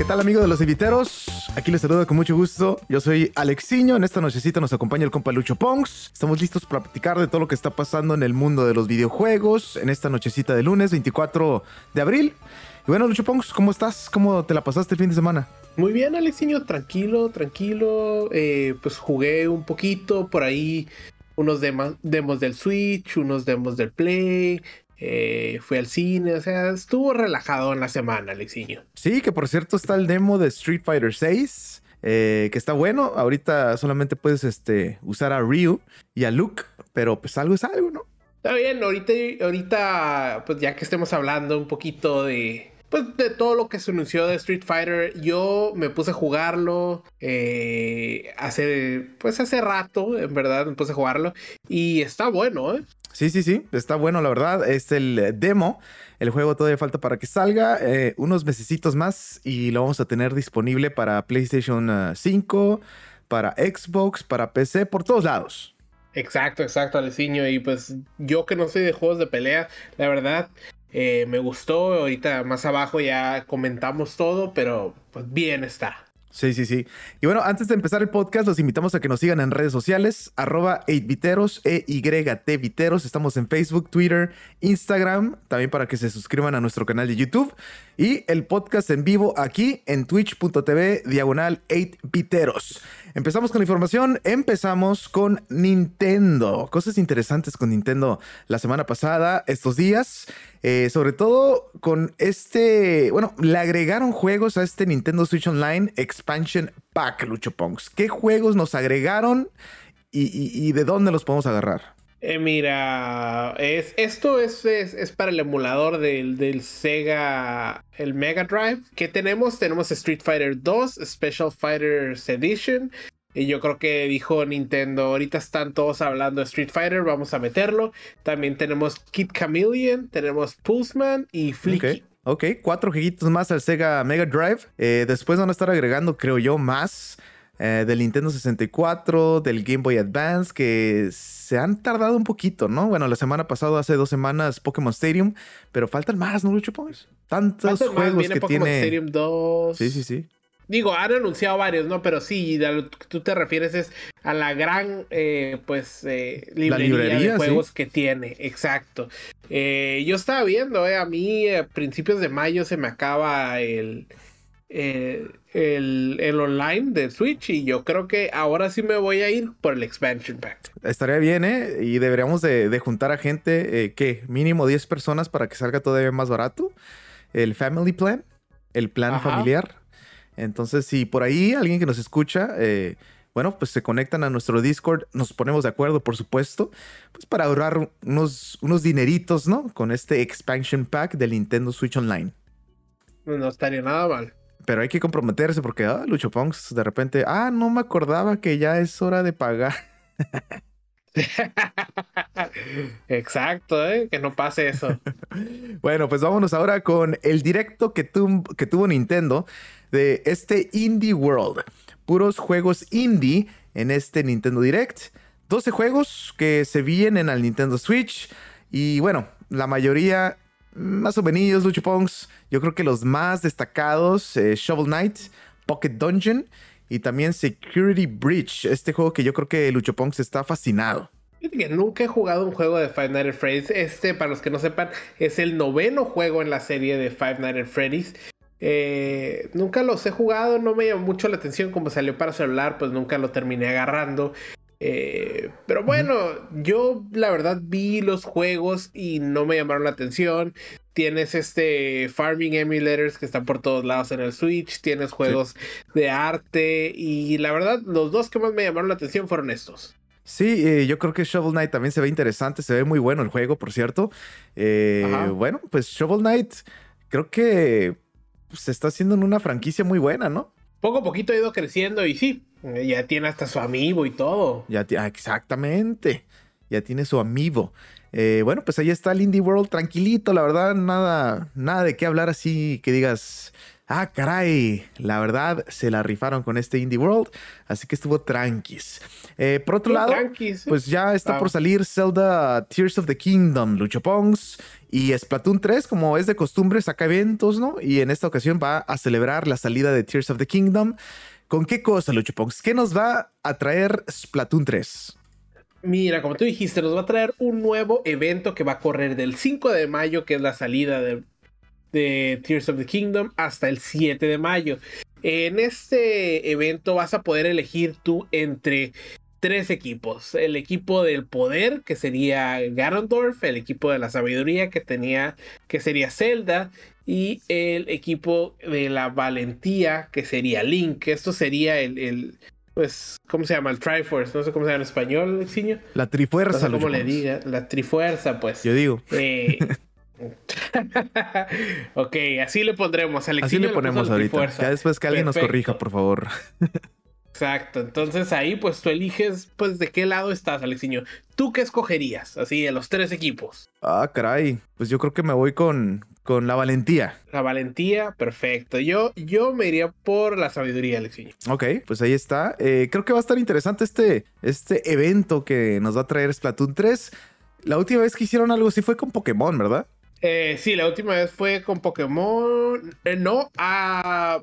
¿Qué tal amigos de los inviteros? Aquí les saludo con mucho gusto. Yo soy Alexiño. En esta nochecita nos acompaña el compa Lucho Pongs. Estamos listos para platicar de todo lo que está pasando en el mundo de los videojuegos en esta nochecita de lunes 24 de abril. Y bueno, Lucho Pongs, ¿cómo estás? ¿Cómo te la pasaste el fin de semana? Muy bien, Alexiño, tranquilo, tranquilo. Eh, pues jugué un poquito por ahí, unos demos del Switch, unos demos del Play. Eh, fui al cine, o sea, estuvo relajado en la semana, Alexiño. Sí, que por cierto está el demo de Street Fighter 6. Eh, que está bueno. Ahorita solamente puedes este, usar a Ryu y a Luke, pero pues algo es algo, ¿no? Está bien, ahorita, ahorita, pues ya que estemos hablando un poquito de, pues de todo lo que se anunció de Street Fighter, yo me puse a jugarlo eh, hace, pues hace rato, en verdad, me puse a jugarlo y está bueno, ¿eh? Sí, sí, sí, está bueno, la verdad. Es el demo. El juego todavía falta para que salga. Eh, unos mesecitos más y lo vamos a tener disponible para PlayStation 5, ah, para Xbox, para PC, por todos lados. Exacto, exacto, Aleciño. Y pues yo que no soy de juegos de pelea, la verdad, eh, me gustó. Ahorita más abajo ya comentamos todo, pero pues bien está. Sí, sí, sí. Y bueno, antes de empezar el podcast, los invitamos a que nos sigan en redes sociales, arroba 8viteros, E-Y-T Viteros. Estamos en Facebook, Twitter, Instagram, también para que se suscriban a nuestro canal de YouTube. Y el podcast en vivo aquí en twitch.tv, diagonal 8viteros. Empezamos con la información, empezamos con Nintendo. Cosas interesantes con Nintendo la semana pasada, estos días. Eh, sobre todo con este, bueno, le agregaron juegos a este Nintendo Switch Online Expansion Pack, Lucho Punks. ¿Qué juegos nos agregaron y, de dónde los podemos agarrar? Eh, mira, es, esto es, es, para el emulador del, del, Sega, el Mega Drive. ¿Qué tenemos? Tenemos Street Fighter 2, Special Fighters Edition, y yo creo que dijo Nintendo, ahorita están todos hablando de Street Fighter, vamos a meterlo. También tenemos Kid Chameleon, tenemos Pulseman y Flicky. Ok, cuatro jueguitos más al Sega Mega Drive. Eh, después van a estar agregando, creo yo, más eh, del Nintendo 64, del Game Boy Advance, que se han tardado un poquito, ¿no? Bueno, la semana pasada, hace dos semanas, Pokémon Stadium, pero faltan más, ¿no, Lucho Tantos juegos que Pokémon tiene. Stadium 2. Sí, sí, sí. Digo, han anunciado varios, ¿no? Pero sí, a lo que tú te refieres es a la gran, eh, pues, eh, librería, de juegos que tiene. Exacto. Eh, yo estaba viendo, eh, a mí a principios de mayo se me acaba el, el, el, online de Switch y yo creo que ahora sí me voy a ir por el expansion pack. Estaría bien, ¿eh? Y deberíamos de, juntar a gente, ¿qué? Mínimo 10 personas para que salga todavía más barato. El family plan, el plan familiar entonces, si por ahí alguien que nos escucha, eh, bueno, pues se conectan a nuestro Discord, nos ponemos de acuerdo, por supuesto, pues para ahorrar unos, unos dineritos, ¿no? Con este expansion pack del Nintendo Switch Online. No estaría nada mal. Pero hay que comprometerse porque, ah, Lucho Punks, de repente, ah, no me acordaba que ya es hora de pagar. Exacto, ¿eh? que no pase eso. bueno, pues vámonos ahora con el directo que, que tuvo Nintendo de este Indie World. Puros juegos indie en este Nintendo Direct. 12 juegos que se vienen al Nintendo Switch. Y bueno, la mayoría más o menos, Lucho Pongs. Yo creo que los más destacados, eh, Shovel Knight, Pocket Dungeon y también Security Breach. Este juego que yo creo que Lucho Pongs está fascinado. Nunca he jugado un juego de Five Nights at Freddy's. Este, para los que no sepan, es el noveno juego en la serie de Five Nights at Freddy's. Eh, nunca los he jugado, no me llamó mucho la atención como salió para celular, pues nunca lo terminé agarrando. Eh, pero bueno, yo la verdad vi los juegos y no me llamaron la atención. Tienes este Farming Emulators que están por todos lados en el Switch. Tienes juegos de arte. Y la verdad, los dos que más me llamaron la atención fueron estos. Sí, eh, yo creo que Shovel Knight también se ve interesante. Se ve muy bueno el juego, por cierto. bueno, pues Shovel Knight creo que se está haciendo en una franquicia muy buena, ¿no? Poco a poquito ha ido creciendo y sí, ya tiene hasta su amigo y todo. Ya ah, exactamente, ya tiene su amigo. Eh, bueno, pues ahí está el Indie World tranquilito, la verdad, nada, nada de qué hablar así que digas, Ah, caray, la verdad se la rifaron con este Indie World, así que estuvo tranquis. Eh, por otro lado, pues ya está por salir Zelda Tears of the Kingdom, Lucho Pongs y Splatoon 3, como es de costumbre, saca eventos, ¿no? Y en esta ocasión va a celebrar la salida de Tears of the Kingdom. ¿Con qué cosa, Lucho Pongs? ¿Qué nos va a traer Splatoon 3? Mira, como tú dijiste, nos va a traer un nuevo evento que va a correr del 5 de mayo, que es la salida de, de Tears of the Kingdom, hasta el 7 de mayo. En este evento vas a poder elegir tú entre tres equipos. El equipo del poder, que sería Ganondorf, el equipo de la sabiduría, que tenía, que sería Zelda, y el equipo de la valentía, que sería Link. Esto sería el pues, ¿cómo se llama? El Triforce, no sé cómo se llama en español, Xiño. La Trifuerza. No sé cómo le diga, la Trifuerza, pues. Yo digo. Eh... ok, así le pondremos. así le ponemos ahorita. Ya después que alguien nos corrija, por favor. Exacto, entonces ahí pues tú eliges pues de qué lado estás, Alexiño. ¿Tú qué escogerías? Así de los tres equipos. Ah, caray. Pues yo creo que me voy con, con la valentía. La valentía, perfecto. Yo, yo me iría por la sabiduría, Alexiño. Ok, pues ahí está. Eh, creo que va a estar interesante este, este evento que nos va a traer Splatoon 3. La última vez que hicieron algo así fue con Pokémon, ¿verdad? Eh, sí, la última vez fue con Pokémon. Eh, no, ah,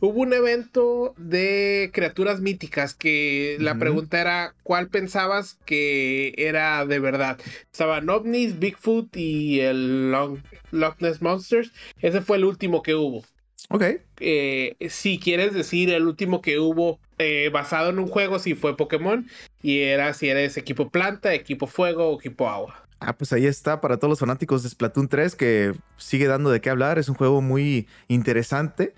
hubo un evento de criaturas míticas que la pregunta era cuál pensabas que era de verdad. Estaban ovnis, Bigfoot y el Loch Ness Monsters. Ese fue el último que hubo. Ok. Eh, si quieres decir el último que hubo basado en un juego, sí fue Pokémon. Y era si eres equipo planta, equipo fuego o equipo agua. Ah, pues ahí está para todos los fanáticos de Splatoon 3 que sigue dando de qué hablar. Es un juego muy interesante,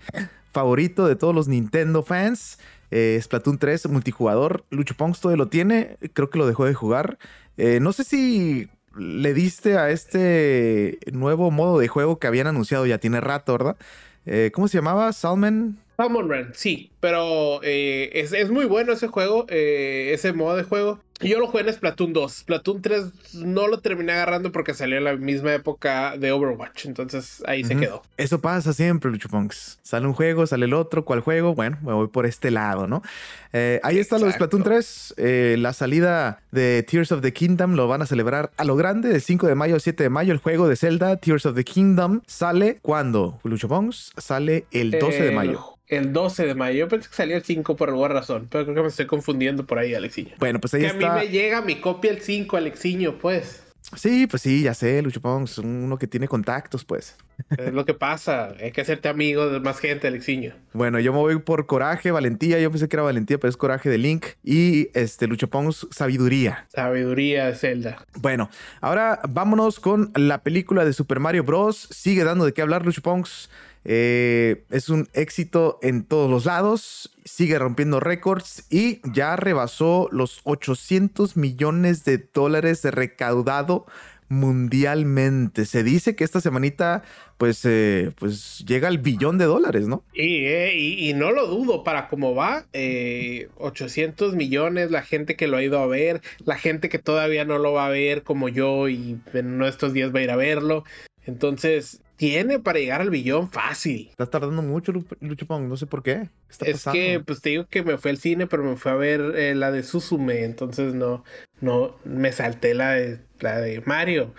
favorito de todos los Nintendo fans. Eh, Splatoon 3 multijugador. Lucho Pongs todavía lo tiene, creo que lo dejó de jugar. Eh, no sé si le diste a este nuevo modo de juego que habían anunciado ya tiene rato, ¿verdad? Eh, ¿Cómo se llamaba? Salmon. Salmon Run, sí, pero es, es, muy bueno ese juego, ese modo de juego. Yo lo jugué en Splatoon 2. Splatoon 3 no lo terminé agarrando porque salió en la misma época de Overwatch. Entonces ahí se quedó. Eso pasa siempre, Luchupunks. Sale un juego, sale el otro. ¿Cuál juego? Bueno, me voy por este lado, ¿no? Eh, ahí está lo de Splatoon 3. Eh, la salida de Tears of the Kingdom lo van a celebrar a lo grande del 5 de mayo al 7 de mayo. El juego de Zelda, Tears of the Kingdom, sale cuando, Luchupunks, sale el 12 de mayo el 12 de mayo. Yo pensé que salía el 5 por alguna razón, pero creo que me estoy confundiendo por ahí, Alexiño. Bueno, pues ahí está. Me llega mi copia el 5, Alexiño, pues. Sí, pues sí, ya sé, Lucho Pons, uno que tiene contactos, pues. Es lo que pasa, hay que hacerte amigo de más gente, Alexiño. Bueno, yo me voy por coraje, valentía, yo pensé que era valentía, pero es coraje de Link. Y este, Lucho Pons, sabiduría. Sabiduría de Zelda. Bueno, ahora vámonos con la película de Super Mario Bros. Sigue dando de qué hablar, Lucho Pons. Eh, es un éxito en todos los lados, sigue rompiendo récords y ya rebasó los 800 millones de dólares de recaudado mundialmente. Se dice que esta semanita pues, eh, pues llega al billón de dólares, ¿no? Eh, y, y, no lo dudo, para cómo va, 800 millones, la gente que lo ha ido a ver, la gente que todavía no lo va a ver como yo y en estos días va a ir a verlo. Entonces, tiene para llegar al billón fácil. Estás tardando mucho, Luchapong, no sé por qué. es que, pues te digo que me fue al cine, pero me fue a ver eh, la de Suzume, entonces no, no, me salté la de, la de Mario.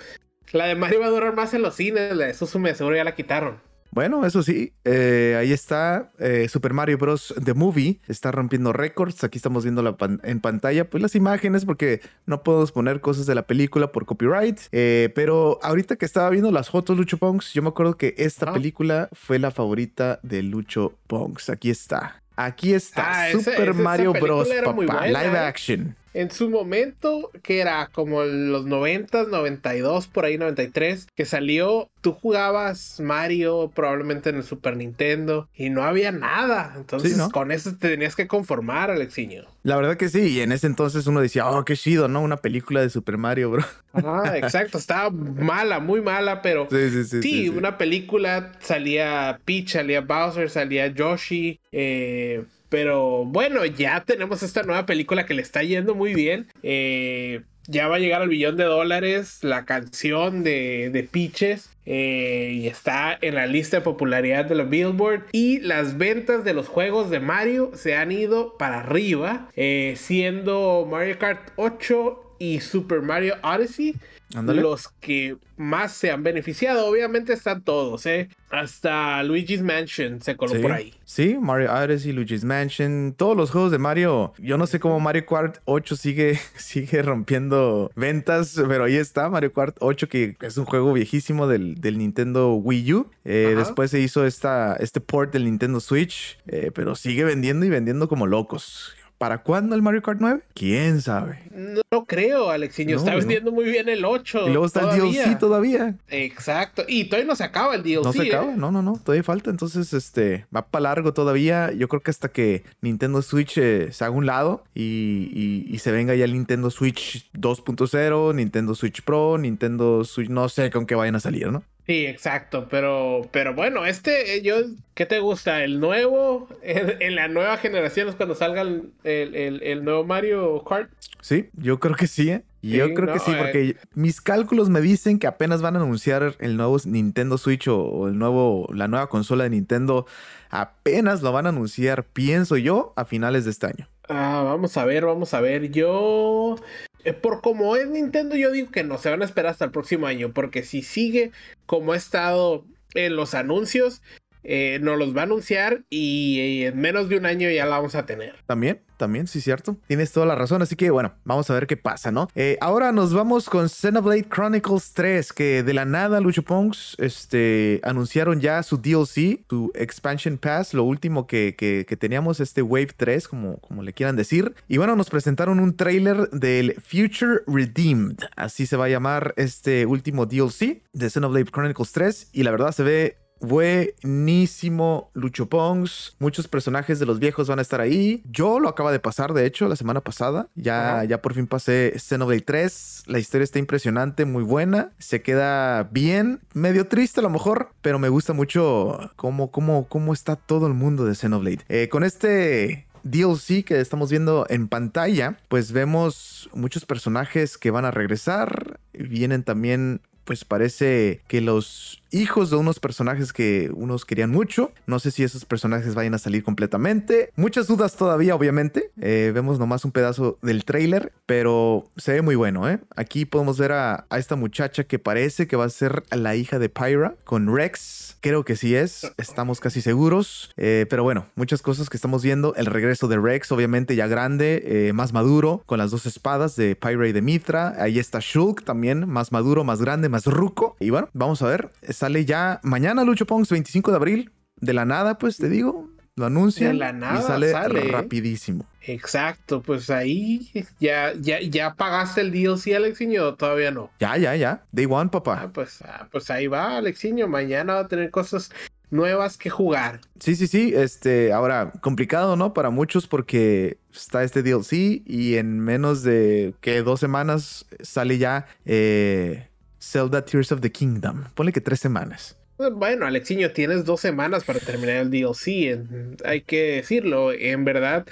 La de Mario va a durar más en los cines, la de Suzume seguro ya la quitaron. Bueno, eso sí, eh, ahí está eh, Super Mario Bros. The Movie, está rompiendo récords. Aquí estamos viendo la en pantalla, pues las imágenes, porque no podemos poner cosas de la película por copyright. Eh, pero ahorita que estaba viendo las fotos Lucho Ponks, yo me acuerdo que esta película fue la favorita de Lucho Ponks. Aquí está. Aquí está ah, Super Mario Bros. Papá, live action en su momento, que era como los 90, 92, por ahí 93, que salió, tú jugabas Mario probablemente en el Super Nintendo y no había nada. Entonces con eso te tenías que conformar, Alexiño. La verdad que sí, y en ese entonces uno decía, oh, qué chido, ¿no? Una película de Super Mario, bro. Ah, exacto, estaba mala, muy mala, pero sí, sí, sí, sí, una película salía Peach, salía Bowser, salía Yoshi, eh pero bueno, ya tenemos esta nueva película que le está yendo muy bien. Eh, ya va a llegar al billón de dólares la canción de, de Peaches. Eh, y está en la lista de popularidad de los Billboard. Y las ventas de los juegos de Mario se han ido para arriba, eh, siendo Mario Kart 8 y Super Mario Odyssey los que más se han beneficiado. Obviamente están todos, ¿eh? Hasta Luigi's Mansion se coló por ahí. Sí, Mario Odyssey, Luigi's Mansion, todos los juegos de Mario. Yo no sé cómo Mario Kart 8 sigue, sigue rompiendo ventas, pero ahí está Mario Kart 8, que es un juego viejísimo del, del Nintendo Wii U. Eh, después se hizo esta, este port del Nintendo Switch, eh, pero sigue vendiendo y vendiendo como locos. ¿Para cuándo el Mario Kart 9? ¿Quién sabe? No creo, Alexiño. está vendiendo muy bien el 8. Y luego está el DLC todavía. Exacto. Y todavía no se acaba el DLC. No se acaba, ¿eh? no, no, no. Todavía falta. Entonces, este, va para largo todavía. Yo creo que hasta que Nintendo Switch eh, se haga un lado y, y, se venga ya el Nintendo Switch 2.0, Nintendo Switch Pro, Nintendo Switch, no sé con qué vayan a salir, ¿no? Sí, exacto, pero, pero bueno, este, eh, yo, ¿qué te gusta? ¿El nuevo? ¿En, la nueva generación es cuando salga el, el, nuevo Mario Kart? Sí, yo creo que sí, ¿eh? Yo creo que sí, porque mis cálculos me dicen que apenas van a anunciar el nuevo Nintendo Switch o, el nuevo, la nueva consola de Nintendo, apenas lo van a anunciar, pienso yo, a finales de este año. Ah, vamos a ver, vamos a ver. Yo eh, por como es Nintendo, yo digo que no, se van a esperar hasta el próximo año, porque si sigue como ha estado en los anuncios, eh, nos los va a anunciar y, en menos de un año ya la vamos a tener. También, también, sí, cierto. Tienes toda la razón. Así que bueno, vamos a ver qué pasa, ¿no? Eh, ahora nos vamos con Xenoblade Chronicles 3, que de la nada, Lucho Pongs, este, anunciaron ya su DLC, su Expansion Pass, lo último que, que, teníamos, este Wave 3, como, como le quieran decir. Y bueno, nos presentaron un trailer del Future Redeemed, así se va a llamar este último DLC de Xenoblade Chronicles 3. Y la verdad se ve Buenísimo Lucho Pongs. Muchos personajes de los viejos van a estar ahí. Yo lo acaba de pasar, de hecho, la semana pasada. Ya, ya por fin pasé Xenoblade 3. La historia está impresionante, muy buena. Se queda bien, medio triste a lo mejor, pero me gusta mucho cómo, cómo, cómo está todo el mundo de Xenoblade. Eh, con este DLC que estamos viendo en pantalla, pues vemos muchos personajes que van a regresar. Vienen también pues parece que los hijos de unos personajes que unos querían mucho, no sé si esos personajes vayan a salir completamente. Muchas dudas todavía, obviamente. Eh, vemos nomás un pedazo del trailer, pero se ve muy bueno, ¿eh? Aquí podemos ver a, esta muchacha que parece que va a ser la hija de Pyra con Rex. Creo que sí es, estamos casi seguros. Eh, pero bueno, muchas cosas que estamos viendo. El regreso de Rex, obviamente ya grande, eh, más maduro, con las dos espadas de Pyra y de Mitra. Ahí está Shulk también, más maduro, más grande, más ruco. Y bueno, vamos a ver. Sale ya mañana Lucho Pongs, 25 de abril. De la nada, pues te digo, lo anuncian la nada, y sale, rapidísimo. Exacto, pues ahí ya, ya, ya pagaste el DLC, Alexiño, todavía no. Ya, ya, ya. Day one, papá. Ah, pues, ah, pues ahí va, Alexiño. Mañana va a tener cosas nuevas que jugar. Sí, sí, sí. Este, ahora, complicado, ¿no? Para muchos porque está este DLC y en menos de que dos semanas sale ya eh, Zelda Tears of the Kingdom. Ponle que tres semanas. Bueno, Alexiño, tienes dos semanas para terminar el DLC. Hay que decirlo. En verdad,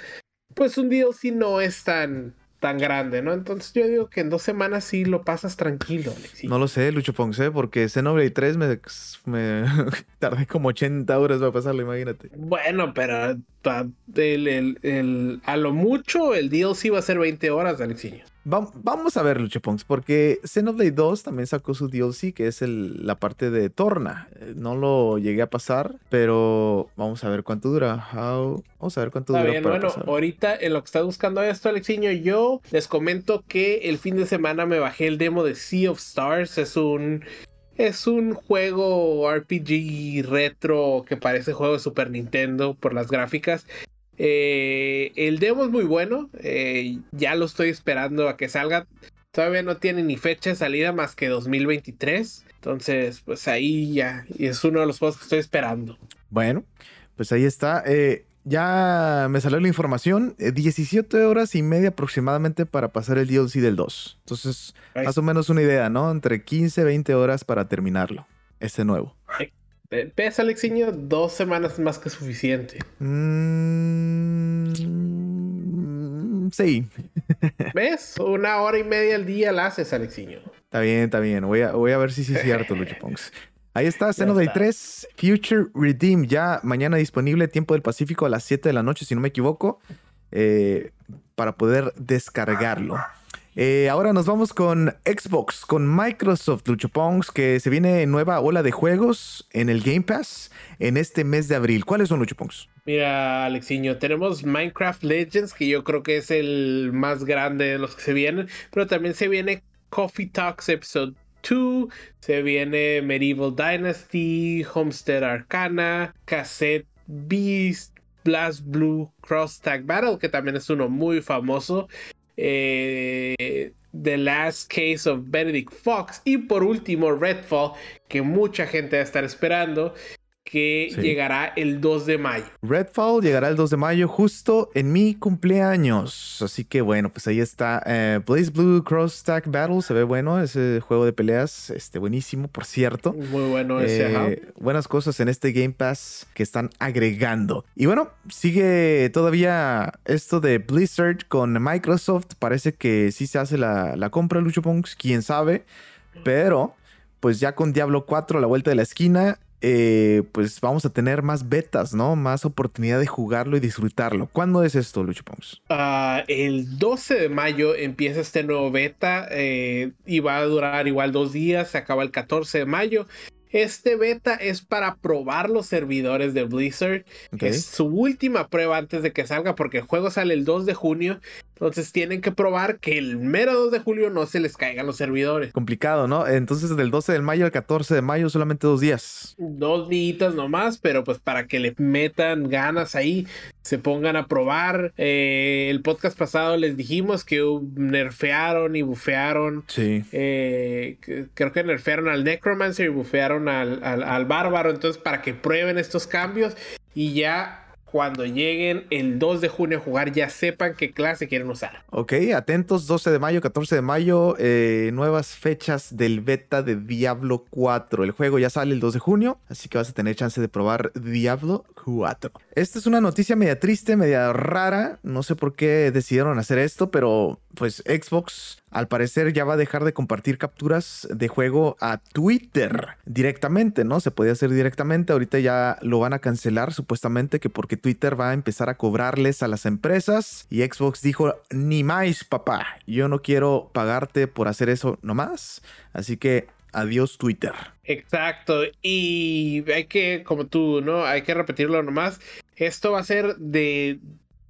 pues un DLC no es tan tan grande, ¿no? Entonces yo digo que en dos semanas sí lo pasas tranquilo, Alex. No lo sé, Lucho Ponce, porque Xenoblade 3 me, me tardé como 80 horas para pasarlo, imagínate. Bueno, pero el, a lo mucho el DLC va a ser 20 horas, Alexiño vamos a ver, Lucho Punks, porque Xenoblade 2 también sacó su DLC, que es la parte de Torna. Eh, no lo llegué a pasar, pero vamos a ver cuánto dura. Vamos a ver cuánto dura. Bien, bueno, ahorita en lo que está buscando esto, Alexiño, yo les comento que el fin de semana me bajé el demo de Sea of Stars. Es un es un juego RPG retro que parece juego de Super Nintendo por las gráficas. Eh, el demo es muy bueno. Eh, ya lo estoy esperando a que salga. Todavía no tiene ni fecha de salida más que 2023. Entonces, pues ahí ya es uno de los juegos que estoy esperando. Bueno, pues ahí está. Eh, ya me salió la información. 17 horas y media aproximadamente para pasar el DLC del 2. Entonces, más o menos una idea, ¿no? Entre 15 y 20 horas para terminarlo. Este nuevo. Pesa, Alexiño, dos semanas más que suficiente. Mm, sí. ¿Ves? Una hora y media al día la haces, Alexiño. Está bien, está bien. Voy a, voy a ver si sí es cierto, Lucho Ponks. Ahí está, Xenoblade 3, Future Redeem, ya mañana disponible, tiempo del Pacífico a las 7 de la noche, si no me equivoco, eh, para poder descargarlo. Eh, ahora nos vamos con Xbox, con Microsoft, Lucho Pongs, que se viene nueva ola de juegos en el Game Pass en este mes de abril. ¿Cuáles son, Lucho Pongs? Mira, Alexiño, tenemos Minecraft Legends, que yo creo que es el más grande de los que se vienen, pero también se viene Coffee Talks Episode 2, se viene Medieval Dynasty, Homestead Arcana, Cassette Beast, Blast Blue Cross Tag Battle, que también es uno muy famoso. Eh, The Last Case of Benedict Fox. Y por último Redfall que mucha gente va a estar esperando que llegará el 2 de mayo. Redfall llegará el 2 de mayo justo en mi cumpleaños. Así que bueno, pues ahí está. Eh, Blaze Blue Cross Stack Battle. Se ve bueno ese juego de peleas. Este, buenísimo, por cierto. Muy bueno ese. Eh, buenas cosas en este Game Pass que están agregando. Y bueno, sigue todavía esto de Blizzard con Microsoft. Parece que sí se hace la, la compra, Lucho Punks. Quién sabe. Pero pues ya con Diablo 4 a la vuelta de la esquina eh, pues vamos a tener más betas, ¿no? Más oportunidad de jugarlo y disfrutarlo. ¿Cuándo es esto, Lucho Pons? Ah, el 12 de mayo empieza este nuevo beta eh, y va a durar igual dos días, se acaba el 14 de mayo. Este beta es para probar los servidores de Blizzard. Es su última prueba antes de que salga porque el juego sale el 2 de junio entonces tienen que probar que el mero 2 de julio no se les caigan los servidores. Complicado, ¿no? Entonces del 12 de mayo al 14 de mayo solamente dos días. Dos días nomás, pero pues para que le metan ganas ahí, se pongan a probar. Eh, el podcast pasado les dijimos que nerfearon y bufearon. Sí. Eh, creo que nerfearon al Necromancer y bufearon al, al, al Bárbaro. Entonces para que prueben estos cambios y ya cuando lleguen el 2 de junio a jugar ya sepan qué clase quieren usar. Ok, atentos, 12 de mayo, 14 de mayo, eh, nuevas fechas del beta de Diablo 4. El juego ya sale el 2 de junio, así que vas a tener chance de probar Diablo 4. Esta es una noticia media triste, media rara, no sé por qué decidieron hacer esto, pero pues Xbox al parecer ya va a dejar de compartir capturas de juego a Twitter directamente, ¿no? Se podía hacer directamente, ahorita ya lo van a cancelar supuestamente que porque Twitter va a empezar a cobrarles a las empresas y Xbox dijo, ni más, papá, yo no quiero pagarte por hacer eso nomás, así que adiós Twitter. Exacto, y hay que, como tú, ¿no? Hay que repetirlo nomás, esto va a ser de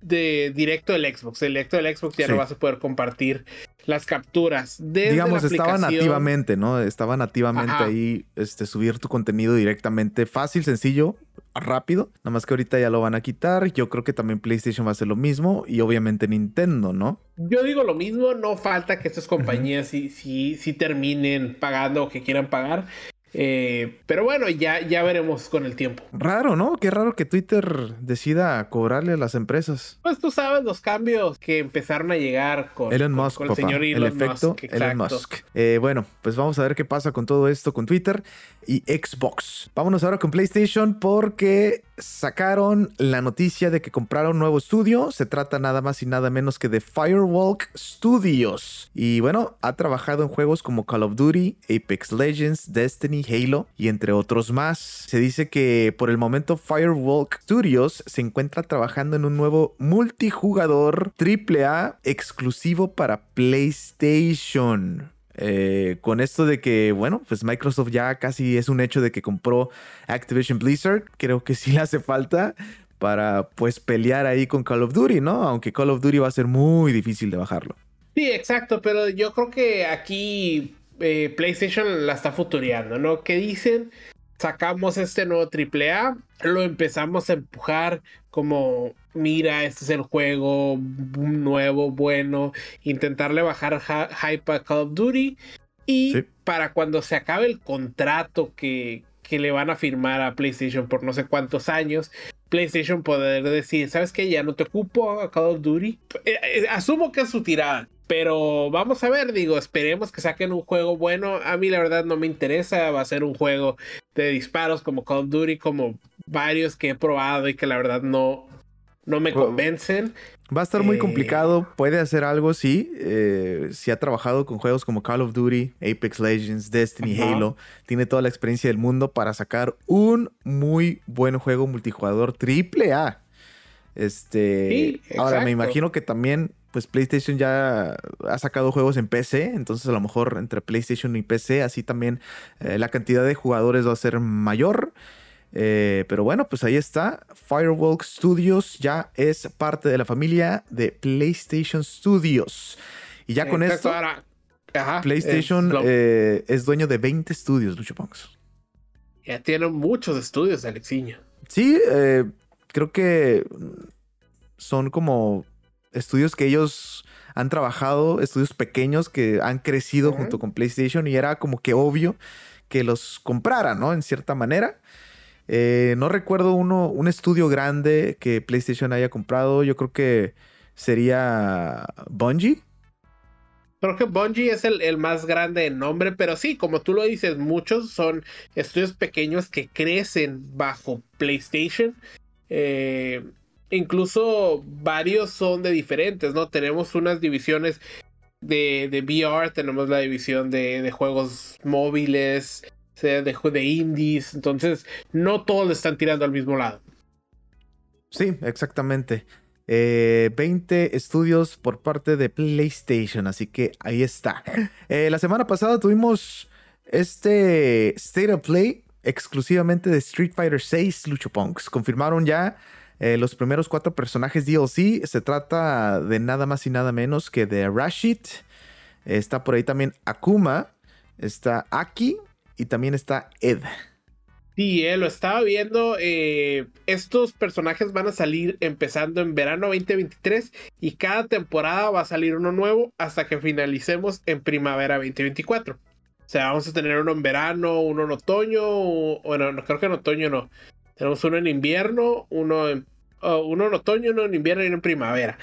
de directo del Xbox. El directo del Xbox ya no vas a poder compartir las capturas. Desde Digamos, estaban nativamente, ¿no? Estaban nativamente ahí, este, subir tu contenido directamente, fácil, sencillo, rápido. Nada más que ahorita ya lo van a quitar. Yo creo que también PlayStation va a hacer lo mismo y obviamente Nintendo, ¿no? Yo digo lo mismo, no falta que estas compañías sí, sí, sí terminen pagando o que quieran pagar. Eh, pero bueno, ya, ya veremos con el tiempo. Raro, ¿no? Qué raro que Twitter decida cobrarle a las empresas. Pues tú sabes los cambios que empezaron a llegar con, Elon Musk, el señor Elon el efecto Musk. Elon Musk. Eh, bueno, pues vamos a ver qué pasa con todo esto con Twitter y Xbox. Vámonos ahora con PlayStation porque sacaron la noticia de que compraron un nuevo estudio. Se trata nada más y nada menos que de Firewalk Studios. Y bueno, ha trabajado en juegos como Call of Duty, Apex Legends, Destiny, Halo y entre otros más. Se dice que por el momento Firewalk Studios se encuentra trabajando en un nuevo multijugador AAA exclusivo para PlayStation. Eh, con esto de que, bueno, pues Microsoft ya casi es un hecho de que compró Activision Blizzard, creo que sí le hace falta para pues pelear ahí con Call of Duty, ¿no? Aunque Call of Duty va a ser muy difícil de bajarlo. Sí, exacto, pero yo creo que aquí eh, PlayStation la está futureando, ¿no? Que dicen, sacamos este nuevo AAA, lo empezamos a empujar como, mira, este es el juego nuevo, bueno, intentarle bajar hype a Call of Duty y para cuando se acabe el contrato que, que le van a firmar a PlayStation por no sé cuántos años, PlayStation poder decir, ¿sabes qué? Ya no te ocupo a Call of Duty. Eh, eh, asumo que es su tirada. Pero vamos a ver, digo, esperemos que saquen un juego bueno. A mí la verdad no me interesa, va a ser un juego de disparos como Call of Duty, como varios que he probado y que la verdad no, no me convencen. Va a estar muy complicado. Puede hacer algo, sí. si ha trabajado con juegos como Call of Duty, Apex Legends, Destiny, Halo. Tiene toda la experiencia del mundo para sacar un muy buen juego multijugador triple A. Este, ahora me imagino que también, pues PlayStation ya ha sacado juegos en PC, entonces a lo mejor entre PlayStation y PC, así también eh, la cantidad de jugadores va a ser mayor. Eh, pero bueno, pues ahí está. Firewalk Studios ya es parte de la familia de PlayStation Studios. Y ya con esto, PlayStation eh, es dueño de 20 estudios, Lucho Ponks. Ya tienen muchos estudios, Alexiño. Sí, creo que son como estudios que ellos han trabajado, estudios pequeños que han crecido junto con PlayStation y era como que obvio que los compraran, ¿no? En cierta manera. Eh, no recuerdo uno, un estudio grande que PlayStation haya comprado. Yo creo que sería Bungie. Creo que Bungie es el, más grande en nombre, pero sí, como tú lo dices, muchos son estudios pequeños que crecen bajo PlayStation. Eh, incluso varios son de diferentes, ¿no? Tenemos unas divisiones de, de VR, tenemos la división de, juegos móviles, de, de indies, entonces no todos le están tirando al mismo lado. Sí, exactamente. 20 eh, estudios por parte de PlayStation, así que ahí está. Eh, la semana pasada tuvimos este State of Play exclusivamente de Street Fighter VI Lucho Punks. Confirmaron ya eh, los primeros cuatro personajes DLC. Se trata de nada más y nada menos que de Rashid. Está por ahí también Akuma. Está Aki. Y también está Ed. Sí, eh, lo estaba viendo. Eh, estos personajes van a salir empezando en verano 2023 y cada temporada va a salir uno nuevo hasta que finalicemos en primavera 2024. O sea, vamos a tener uno en verano, uno en otoño, bueno, no, creo que en otoño no. Tenemos uno en invierno, uno en, oh, uno en otoño, uno en invierno y uno en primavera.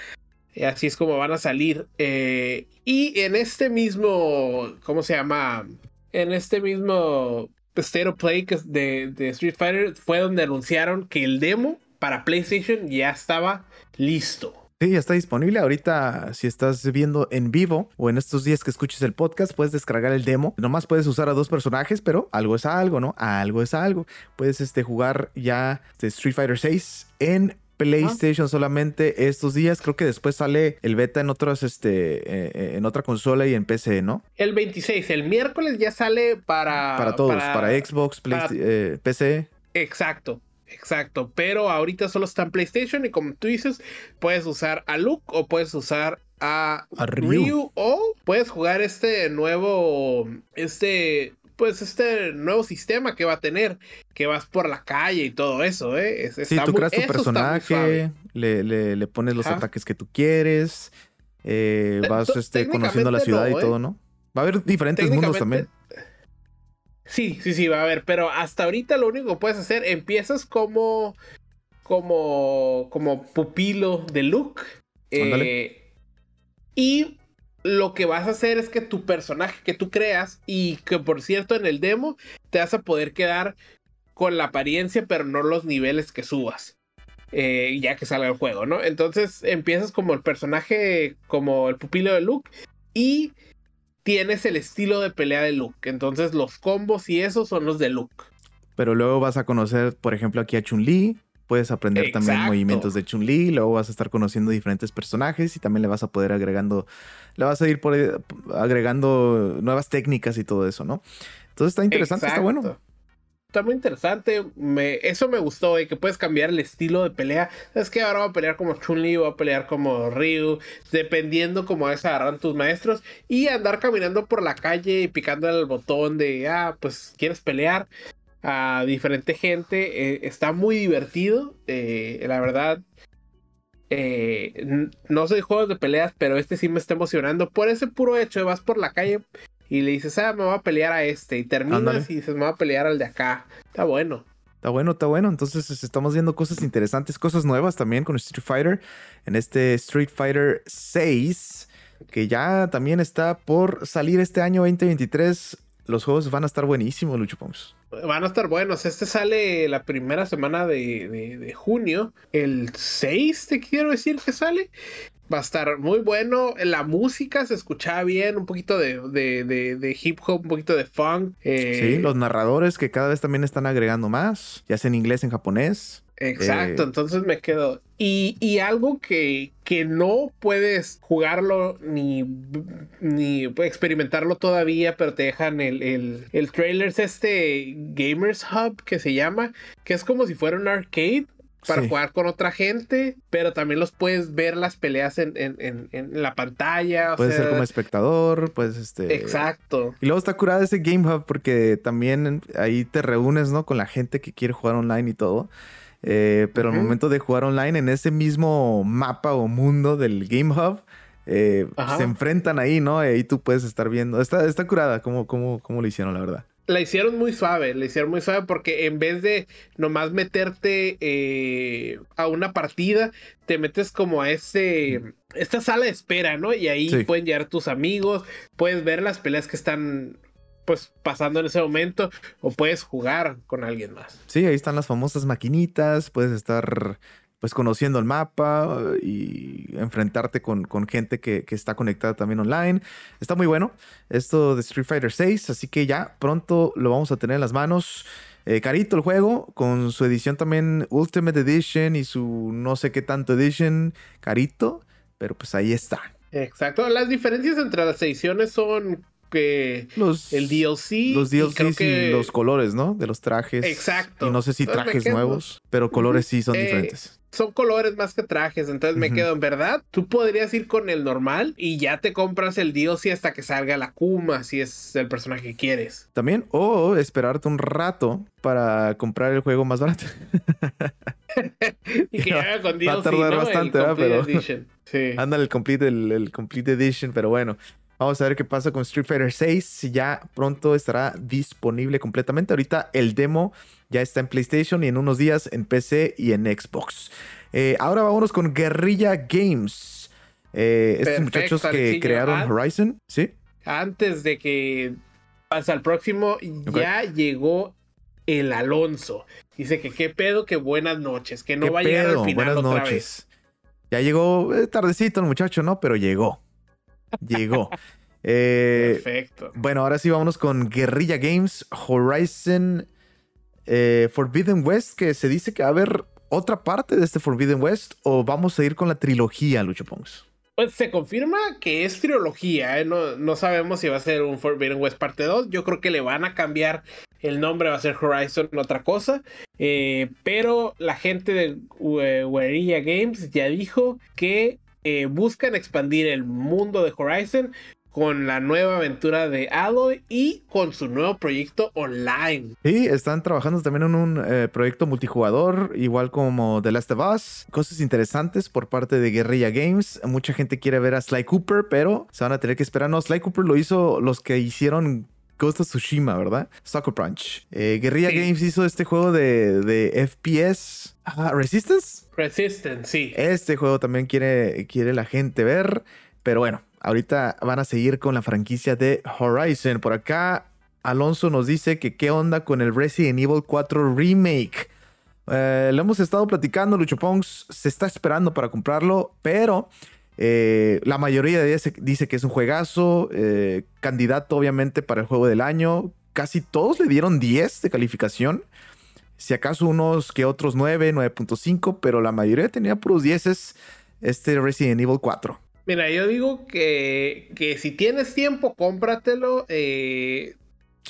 Y así es como van a salir. Eh, y en este mismo, ¿cómo se llama? En este mismo State of Play de, de Street Fighter fue donde anunciaron que el demo para PlayStation ya estaba listo. Sí, ya está disponible. Ahorita, si estás viendo en vivo o en estos días que escuches el podcast, puedes descargar el demo. Nomás puedes usar a dos personajes, pero algo es algo, ¿no? Algo es algo. Puedes este, jugar ya de Street Fighter 6 en PlayStation solamente estos días. Creo que después sale el beta en otras, este, eh, eh, en otra consola y en PC, ¿no? El 26, el miércoles ya sale para. Para todos, para, Xbox, PC. Eh, Exacto. Exacto, pero ahorita solo está en PlayStation y como tú dices, puedes usar a Luke o puedes usar a, Ryu. o puedes jugar este nuevo, este pues este nuevo sistema que va a tener, que vas por la calle y todo eso, ¿eh? sí, tú creas tu personaje, le, le, pones los ataques que tú quieres, eh, vas este, conociendo la ciudad y ¿eh? todo, ¿no? Va a haber diferentes mundos también. Sí, sí, sí, va a haber, pero hasta ahorita lo único que puedes hacer, empiezas como, como, como pupilo de Luke. Eh, y lo que vas a hacer es que tu personaje que tú creas y que por cierto en el demo te vas a poder quedar con la apariencia pero no los niveles que subas. Eh, ya que salga el juego, ¿no? Entonces empiezas como el personaje, como el pupilo de Luke y tienes el estilo de pelea de Luke. Entonces los combos y esos son los de Luke. Pero luego vas a conocer, por ejemplo, aquí a Chun-Li, Puedes aprender también movimientos de Chun-Li, luego vas a estar conociendo diferentes personajes y también le vas a poder agregando, le vas a ir por, agregando nuevas técnicas y todo eso, ¿no? Entonces está interesante, está bueno. Está muy interesante, eso me gustó, que puedes cambiar el estilo de pelea. Es que ahora va a pelear como Chun-Li, va a pelear como Ryu, dependiendo cómo es agarran tus maestros y andar caminando por la calle y picando el botón de, ah, pues quieres pelear a diferente gente. Eh, está muy divertido. Eh, la verdad. Eh, no soy juegos de peleas, pero este sí me está emocionando. Por ese puro hecho, vas por la calle y le dices, ah, me voy a pelear a este. Y terminas y dices, me voy a pelear al de acá. Está bueno. Está bueno, está bueno. Entonces estamos viendo cosas interesantes, cosas nuevas también con Street Fighter. En este Street Fighter 6, que ya también está por salir este año 2023. Los juegos van a estar buenísimos, Lucho Pons. Van a estar buenos. Este sale la primera semana de, junio. El 6, te quiero decir que sale. Va a estar muy bueno. La música se escuchaba bien, un poquito de, de hip hop, un poquito de funk. Eh, sí, los narradores que cada vez también están agregando más, ya sea en inglés, en japonés. Exacto, eh, entonces me quedo. Y, algo que, que, no puedes jugarlo ni, ni experimentarlo todavía, pero te dejan el, el, el trailer es este Gamers Hub que se llama, que es como si fuera un arcade, para jugar con otra gente, pero también los puedes ver las peleas en, la pantalla. puedes ser como espectador, pues este. Exacto. Y luego está curado ese Game Hub porque también ahí te reúnes, ¿no? Con la gente que quiere jugar online y todo. Eh, pero al momento de jugar online en ese mismo mapa o mundo del Game Hub, eh, se enfrentan ahí, ¿no? Y ahí tú puedes estar viendo. Está, está curada cómo, cómo, cómo lo hicieron, la verdad la hicieron muy suave, la hicieron muy suave porque en vez de nomás meterte eh, a una partida, te metes como a ese, esta sala de espera, ¿no? Y ahí pueden llegar tus amigos, puedes ver las peleas que están pues pasando en ese momento o puedes jugar con alguien más. Sí, ahí están las famosas maquinitas, puedes estar pues conociendo el mapa y enfrentarte con, gente que, está conectada también online. Está muy bueno esto de Street Fighter 6, así que ya pronto lo vamos a tener en las manos. Eh, carito el juego, con su edición también Ultimate Edition y su no sé qué tanto edition, carito, pero pues ahí está. Exacto, las diferencias entre las ediciones son que los, el DLC. Los DLCs y, los colores, ¿no? De los trajes. Exacto. Y no sé si trajes nuevos, pero colores sí son eh, diferentes son colores más que trajes, entonces me quedo en verdad. Tú podrías ir con el normal y ya te compras el DLC hasta que salga la Kuma, si es el personaje que quieres. También, o esperarte un rato para comprar el juego más barato. y que haga con DLC. Va a tardar bastante, ¿verdad? Pero. Sí. Anda el Complete, el, el Complete Edition, pero bueno. Vamos a ver qué pasa con Street Fighter 6. Si ya pronto estará disponible completamente. Ahorita el demo ya está en PlayStation y en unos días en PC y en Xbox. Eh, ahora vámonos con Guerrilla Games. Eh, estos muchachos que crearon Horizon, ¿sí? Antes de que pase al próximo, ya llegó el Alonso. Dice que qué pedo, que buenas noches, que no va a llegar al final buenas otra noches. Ya llegó eh, tardecito el muchacho, ¿no? Pero llegó. Llegó. Eh, Perfecto. Bueno, ahora sí vámonos con Guerrilla Games Horizon eh, Forbidden West, que se dice que va a haber otra parte de este Forbidden West o vamos a ir con la trilogía, Lucho Pongs. Pues se confirma que es trilogía, ¿eh? no, no, sabemos si va a ser un Forbidden West parte 2, yo creo que le van a cambiar el nombre, va a ser Horizon otra cosa, pero la gente de Guerrilla Games ya dijo que eh, buscan expandir el mundo de Horizon con la nueva aventura de Alloy y con su nuevo proyecto online. Sí, están trabajando también en un eh, proyecto multijugador, igual como The Last of Us. Cosas interesantes por parte de Guerrilla Games. Mucha gente quiere ver a Sly Cooper, pero se van a tener que esperar. No, Sly Cooper lo hizo los que hicieron Ghost of Tsushima, ¿verdad? Soccer Punch. Eh, Guerrilla Games hizo este juego de, de FPS. Ah, ¿Resistance? Resistance, sí. Este juego también quiere, quiere la gente ver. Pero bueno, ahorita van a seguir con la franquicia de Horizon. Por acá, Alonso nos dice que qué onda con el Resident Evil 4 Remake. Eh, lo hemos estado platicando, Lucho Pongs se está esperando para comprarlo, pero eh, la mayoría de ellos dice que es un juegazo, eh, candidato obviamente para el juego del año. Casi todos le dieron 10 de calificación. Si acaso unos que otros 9, 9.5, pero la mayoría tenía puros 10 este Resident Evil 4. Mira, yo digo que, que si tienes tiempo, cómpratelo. Eh,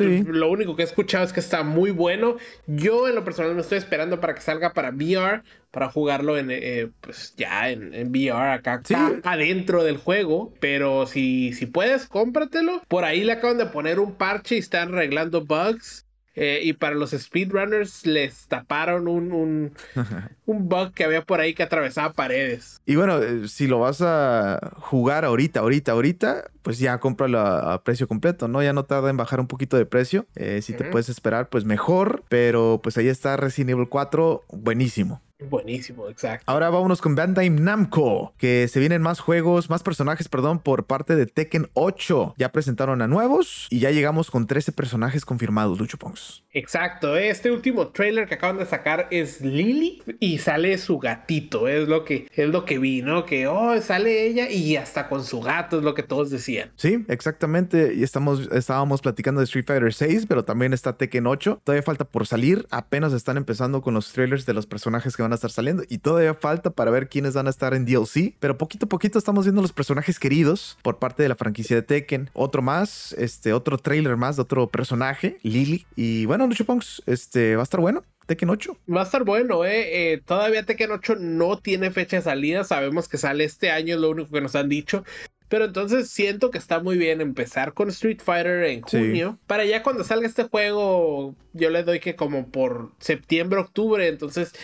lo único que he escuchado es que está muy bueno. Yo en lo personal me estoy esperando para que salga para VR, para jugarlo en, eh, pues ya en, VR acá, adentro del juego. Pero si, si puedes, cómpratelo. Por ahí le acaban de poner un parche y están arreglando bugs. Eh, y para los speedrunners les taparon un, un, un, bug que había por ahí que atravesaba paredes. Y bueno, eh, si lo vas a jugar ahorita, ahorita, ahorita, pues ya cómpralo a, precio completo, ¿no? Ya no tarda en bajar un poquito de precio. Eh, si te puedes esperar, pues mejor. Pero pues ahí está Resident Evil 4, buenísimo. Buenísimo, exacto. Ahora vámonos con Bandai Namco, que se vienen más juegos, más personajes, perdón, por parte de Tekken 8. Ya presentaron a nuevos y ya llegamos con 13 personajes confirmados, Lucho Pongs. Exacto, este último trailer que acaban de sacar es Lily y sale su gatito, es lo que es lo que vi, ¿no? Que oh, sale ella y hasta con su gato es lo que todos decían. Sí, exactamente, y estamos estábamos platicando de Street Fighter 6, pero también está Tekken 8. Todavía falta por salir, apenas están empezando con los trailers de los personajes que van a estar saliendo y todavía falta para ver quiénes van a estar en DLC, pero poquito a poquito estamos viendo los personajes queridos por parte de la franquicia de Tekken. Otro más, este otro trailer más de otro personaje, Lily. Y bueno, Lucho Punks, este va a estar bueno. Tekken 8. Va a estar bueno, ¿eh? ¿eh? Todavía Tekken 8 no tiene fecha de salida. Sabemos que sale este año, es lo único que nos han dicho. Pero entonces siento que está muy bien empezar con Street Fighter en junio. Para ya cuando salga este juego, yo le doy que como por septiembre, octubre. Entonces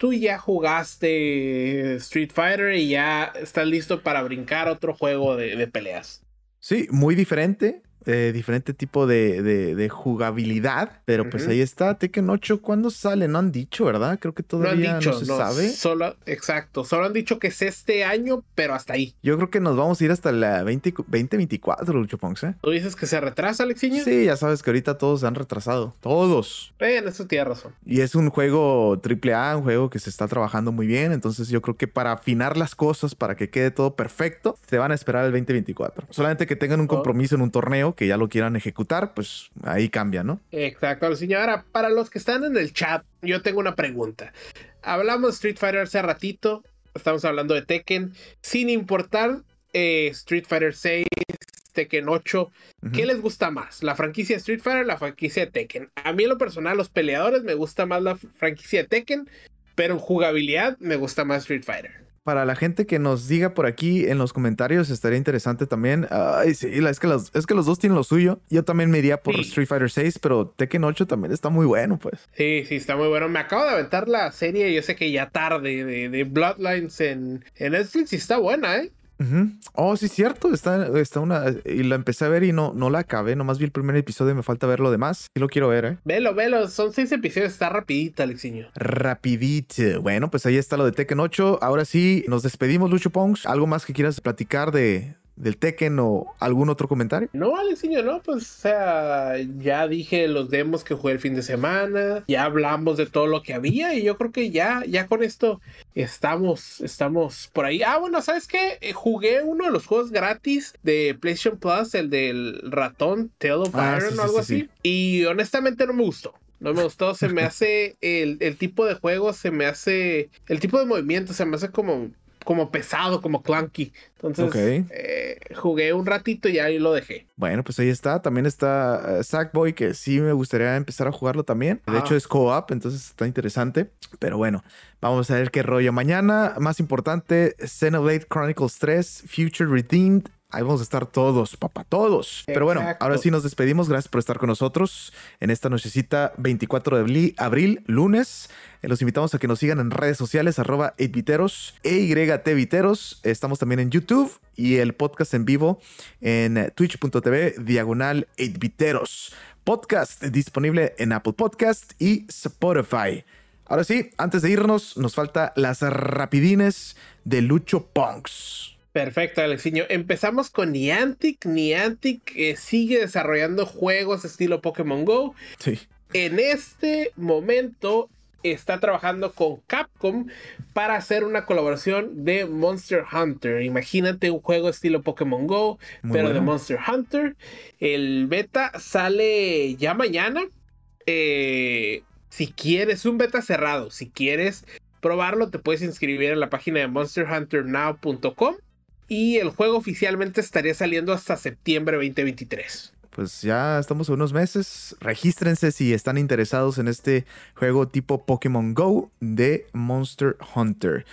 tú ya jugaste Street Fighter y ya estás listo para brincar otro juego de, de peleas. Sí, muy diferente. Eh, diferente tipo de, de, jugabilidad, pero pues ahí está, Tekken 8, ¿cuándo sale? No han dicho, ¿verdad? Creo que todavía no, se sabe. Solo, exacto, solo han dicho que es este año, pero hasta ahí. Yo creo que nos vamos a ir hasta la 20, 2024, Lucho Ponce. ¿eh? ¿Tú dices que se retrasa, Alexiño? Sí, ya sabes que ahorita todos se han retrasado, todos. En eso tienes razón. Y es un juego AAA, un juego que se está trabajando muy bien, entonces yo creo que para afinar las cosas, para que quede todo perfecto, se van a esperar el 2024. Solamente que tengan un oh. compromiso en un torneo que ya lo quieran ejecutar, pues ahí cambia, ¿no? Exacto, señora. Para los que están en el chat, yo tengo una pregunta. Hablamos de Street Fighter hace ratito, estamos hablando de Tekken, sin importar eh, Street Fighter 6, Tekken 8, ¿qué les gusta más? ¿La franquicia Street Fighter o la franquicia de Tekken? A mí en lo personal, los peleadores me gusta más la franquicia de Tekken, pero en jugabilidad me gusta más Street Fighter para la gente que nos diga por aquí en los comentarios, estaría interesante también. Ay, sí, es que los, es que los dos tienen lo suyo. Yo también me iría por Street Fighter 6, pero Tekken 8 también está muy bueno, pues. Sí, sí, está muy bueno. Me acabo de aventar la serie, yo sé que ya tarde, de, de Bloodlines en, en Netflix y está buena, ¿eh? Oh, sí, cierto. Está, está una. Y la empecé a ver y no, no la acabé. Nomás vi el primer episodio y me falta ver lo demás. Y lo quiero ver, ¿eh? Velo, velo. Son seis episodios. Está rapidita, Alexiño. Rapidito. Bueno, pues ahí está lo de Tekken 8. Ahora sí, nos despedimos, Lucho Pongs. ¿Algo más que quieras platicar de, del Tekken o algún otro comentario? No, Alexiño, no, pues, o sea, ya dije los demos que jugué el fin de semana, ya hablamos de todo lo que había y yo creo que ya, ya con esto estamos, estamos por ahí. Ah, bueno, ¿sabes qué? Eh, jugué uno de los juegos gratis de PlayStation Plus, el del ratón, Tale of ah, Iron o algo así, y honestamente no me gustó. No me gustó, se me hace el, el, tipo de juego, se me hace el tipo de movimiento, se me hace como como pesado, como clunky. Entonces eh, jugué un ratito y ahí lo dejé. Bueno, pues ahí está. También está uh, Sackboy, que sí me gustaría empezar a jugarlo también. De hecho, es co-op, entonces está interesante. Pero bueno, vamos a ver qué rollo. Mañana, más importante, Xenoblade Chronicles 3, Future Redeemed Ahí vamos a estar todos, papá, todos. Pero bueno, ahora sí nos despedimos. Gracias por estar con nosotros en esta nochecita 24 de abril, lunes. Eh, los invitamos a que nos sigan en redes sociales, arroba 8viteros, EYTViteros. Estamos también en YouTube y el podcast en vivo en twitch.tv, diagonal 8viteros. Podcast disponible en Apple Podcast y Spotify. Ahora sí, antes de irnos, nos falta las rapidines de Lucho Punks. Perfecto, Alexiño. Empezamos con Niantic. Niantic que sigue desarrollando juegos estilo Pokémon Go. Sí. En este momento está trabajando con Capcom para hacer una colaboración de Monster Hunter. Imagínate un juego estilo Pokémon Go, pero de Monster Hunter. El beta sale ya mañana. Eh, si quieres, un beta cerrado. Si quieres probarlo, te puedes inscribir en la página de monsterhunternow.com y el juego oficialmente estaría saliendo hasta septiembre 2023 pues ya estamos a unos meses. Regístrense si están interesados en este juego tipo Pokémon Go de Monster Hunter.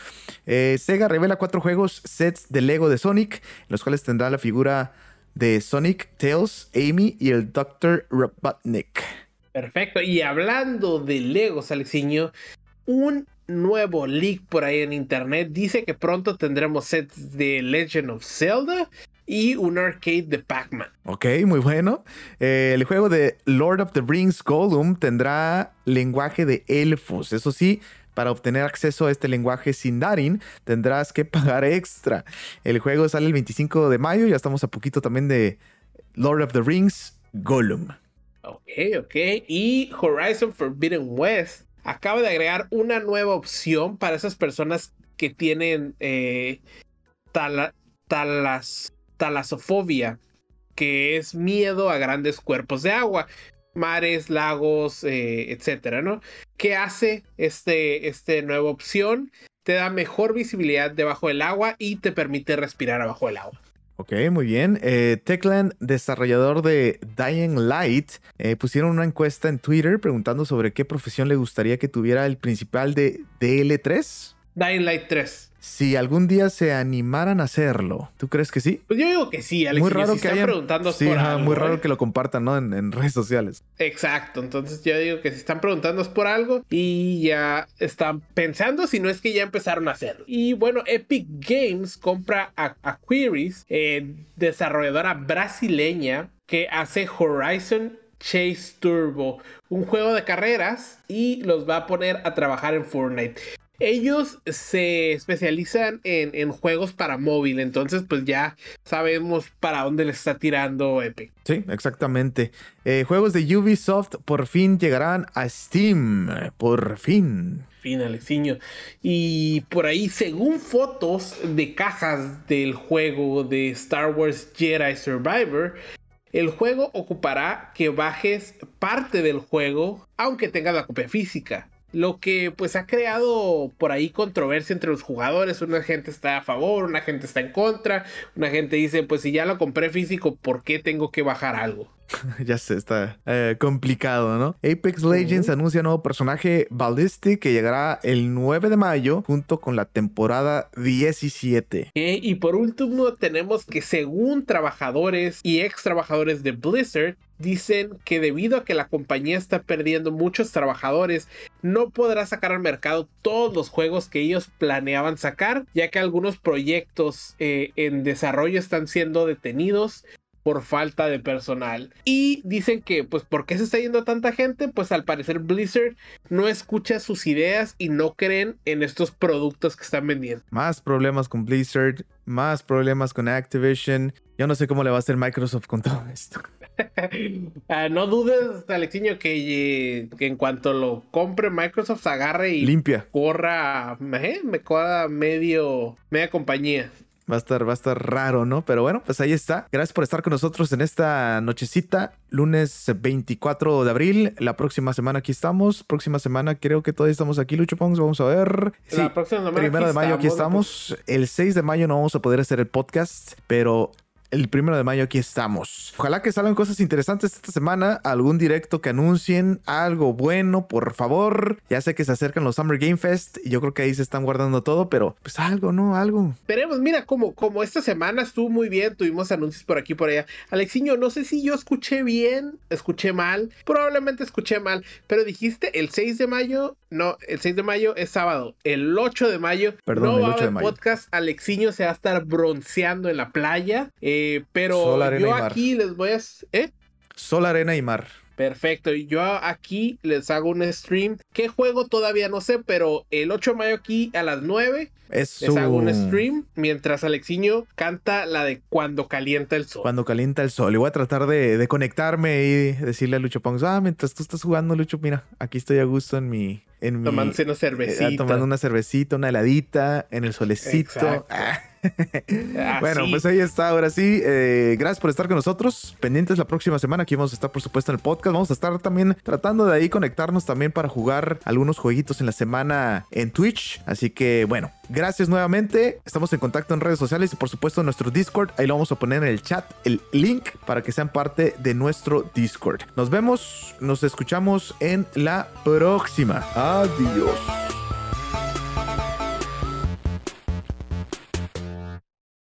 Eh, Sega revela cuatro juegos, sets de Lego de Sonic, los cuales tendrá la figura de Sonic, Tails, Amy y el Dr. Robotnik. Perfecto. Y hablando de Lego, Alexiño, un nuevo leak por ahí en internet dice que pronto tendremos sets de Legend of Zelda y un arcade de Pac-Man. Ok, muy bueno. Eh, el juego de Lord of the Rings Gollum tendrá lenguaje de elfos, eso sí, Para obtener acceso a este lenguaje Sindarin, tendrás que pagar extra. El juego sale el 25 de mayo, ya estamos a poquito también de Lord of the Rings, Gollum. Ok, ok. Y Horizon Forbidden West acaba de agregar una nueva opción para esas personas que tienen eh, talas, talasofobia, que es miedo a grandes cuerpos de agua, mares, lagos, eh, etcétera, ¿no? ¿Qué hace este, este nueva opción? Te da mejor visibilidad debajo del agua y te permite respirar abajo del agua. Ok, muy bien. Eh, Techland, desarrollador de Dying Light, eh, pusieron una encuesta en Twitter preguntando sobre qué profesión le gustaría que tuviera el principal de DL3. Dying Light 3 si algún día se animaran a hacerlo, ¿tú crees que sí? Pues yo digo que sí, Alex. Muy raro que hayan... preguntando sí, muy raro ¿eh? que lo compartan, ¿no? En, redes sociales. Exacto, entonces yo digo que si están preguntando por algo y ya están pensando si no es que ya empezaron a hacerlo. Y bueno, Epic Games compra a, Queries, eh, desarrolladora brasileña que hace Horizon Chase Turbo, un juego de carreras y los va a poner a trabajar en Fortnite. Ellos se especializan en, juegos para móvil, entonces pues ya sabemos para dónde les está tirando Epic. Sí, exactamente. Eh, juegos de Ubisoft por fin llegarán a Steam, por fin. Fin, Alexiño. Y por ahí, según fotos de cajas del juego de Star Wars Jedi Survivor, el juego ocupará que bajes parte del juego, aunque tenga la copia física lo que pues ha creado por ahí controversia entre los jugadores. Una gente está a favor, una gente está en contra, una gente dice, pues si ya lo compré físico, ¿por qué tengo que bajar algo? ya se está eh, complicado, ¿no? Apex Legends anuncia nuevo personaje Ballistic que llegará el 9 de mayo junto con la temporada 17. y por último tenemos que según trabajadores y ex trabajadores de Blizzard, dicen que debido a que la compañía está perdiendo muchos trabajadores, no podrá sacar al mercado todos los juegos que ellos planeaban sacar, ya que algunos proyectos eh, en desarrollo están siendo detenidos por falta de personal. Y dicen que, pues, ¿por qué se está yendo tanta gente? Pues al parecer Blizzard no escucha sus ideas y no creen en estos productos que están vendiendo. Más problemas con Blizzard, más problemas con Activision. Yo no sé cómo le va a hacer Microsoft con todo esto. Ah, no dudes, Alexiño, que, que, en cuanto lo compre Microsoft agarre y limpia. Corra, ¿eh? me coda medio, media compañía. Va a estar, va a estar raro, ¿no? Pero bueno, pues ahí está. Gracias por estar con nosotros en esta nochecita, lunes 24 de abril. La próxima semana aquí estamos. Próxima semana creo que todavía estamos aquí, Lucho Pongs. Vamos a ver. Sí, la próxima semana primero de mayo aquí estamos. El 6 de mayo no vamos a poder hacer el podcast, pero el primero de mayo aquí estamos. Ojalá que salgan cosas interesantes esta semana, algún directo que anuncien, algo bueno, por favor. Ya sé que se acercan los Summer Game Fest y yo creo que ahí se están guardando todo, pero pues algo, ¿no? Algo. Esperemos, mira, como, como esta semana estuvo muy bien, tuvimos anuncios por aquí y por allá. Alexiño, no sé si yo escuché bien, escuché mal, probablemente escuché mal, pero dijiste el 6 de mayo, no, el 6 de mayo es sábado, el 8 de mayo, Perdón, no el 8 de mayo. podcast, Alexiño se va a estar bronceando en la playa. Eh, eh, pero yo aquí les voy a... ¿Eh? Sol, arena y mar. Perfecto, y yo aquí les hago un stream. ¿Qué juego todavía no sé? Pero el 8 de mayo aquí a las 9 les hago un stream mientras Alexiño canta la de Cuando calienta el sol. Cuando calienta el sol. Y voy a tratar de, conectarme y decirle a Lucho Pongs, ah, mientras tú estás jugando, Lucho, mira, aquí estoy a gusto en mi... En Tomándose una cervecita. Eh, tomando una cervecita, una heladita, en el solecito. Ah, bueno, pues ahí está, ahora sí. Eh, gracias por estar con nosotros. Pendientes la próxima semana. Aquí vamos a estar, por supuesto, en el podcast. Vamos a estar también tratando de ahí conectarnos también para jugar algunos jueguitos en la semana en Twitch. Así que, bueno, gracias nuevamente. Estamos en contacto en redes sociales y, por supuesto, en nuestro Discord. Ahí lo vamos a poner en el chat el link para que sean parte de nuestro Discord. Nos vemos, nos escuchamos en la próxima. Adiós.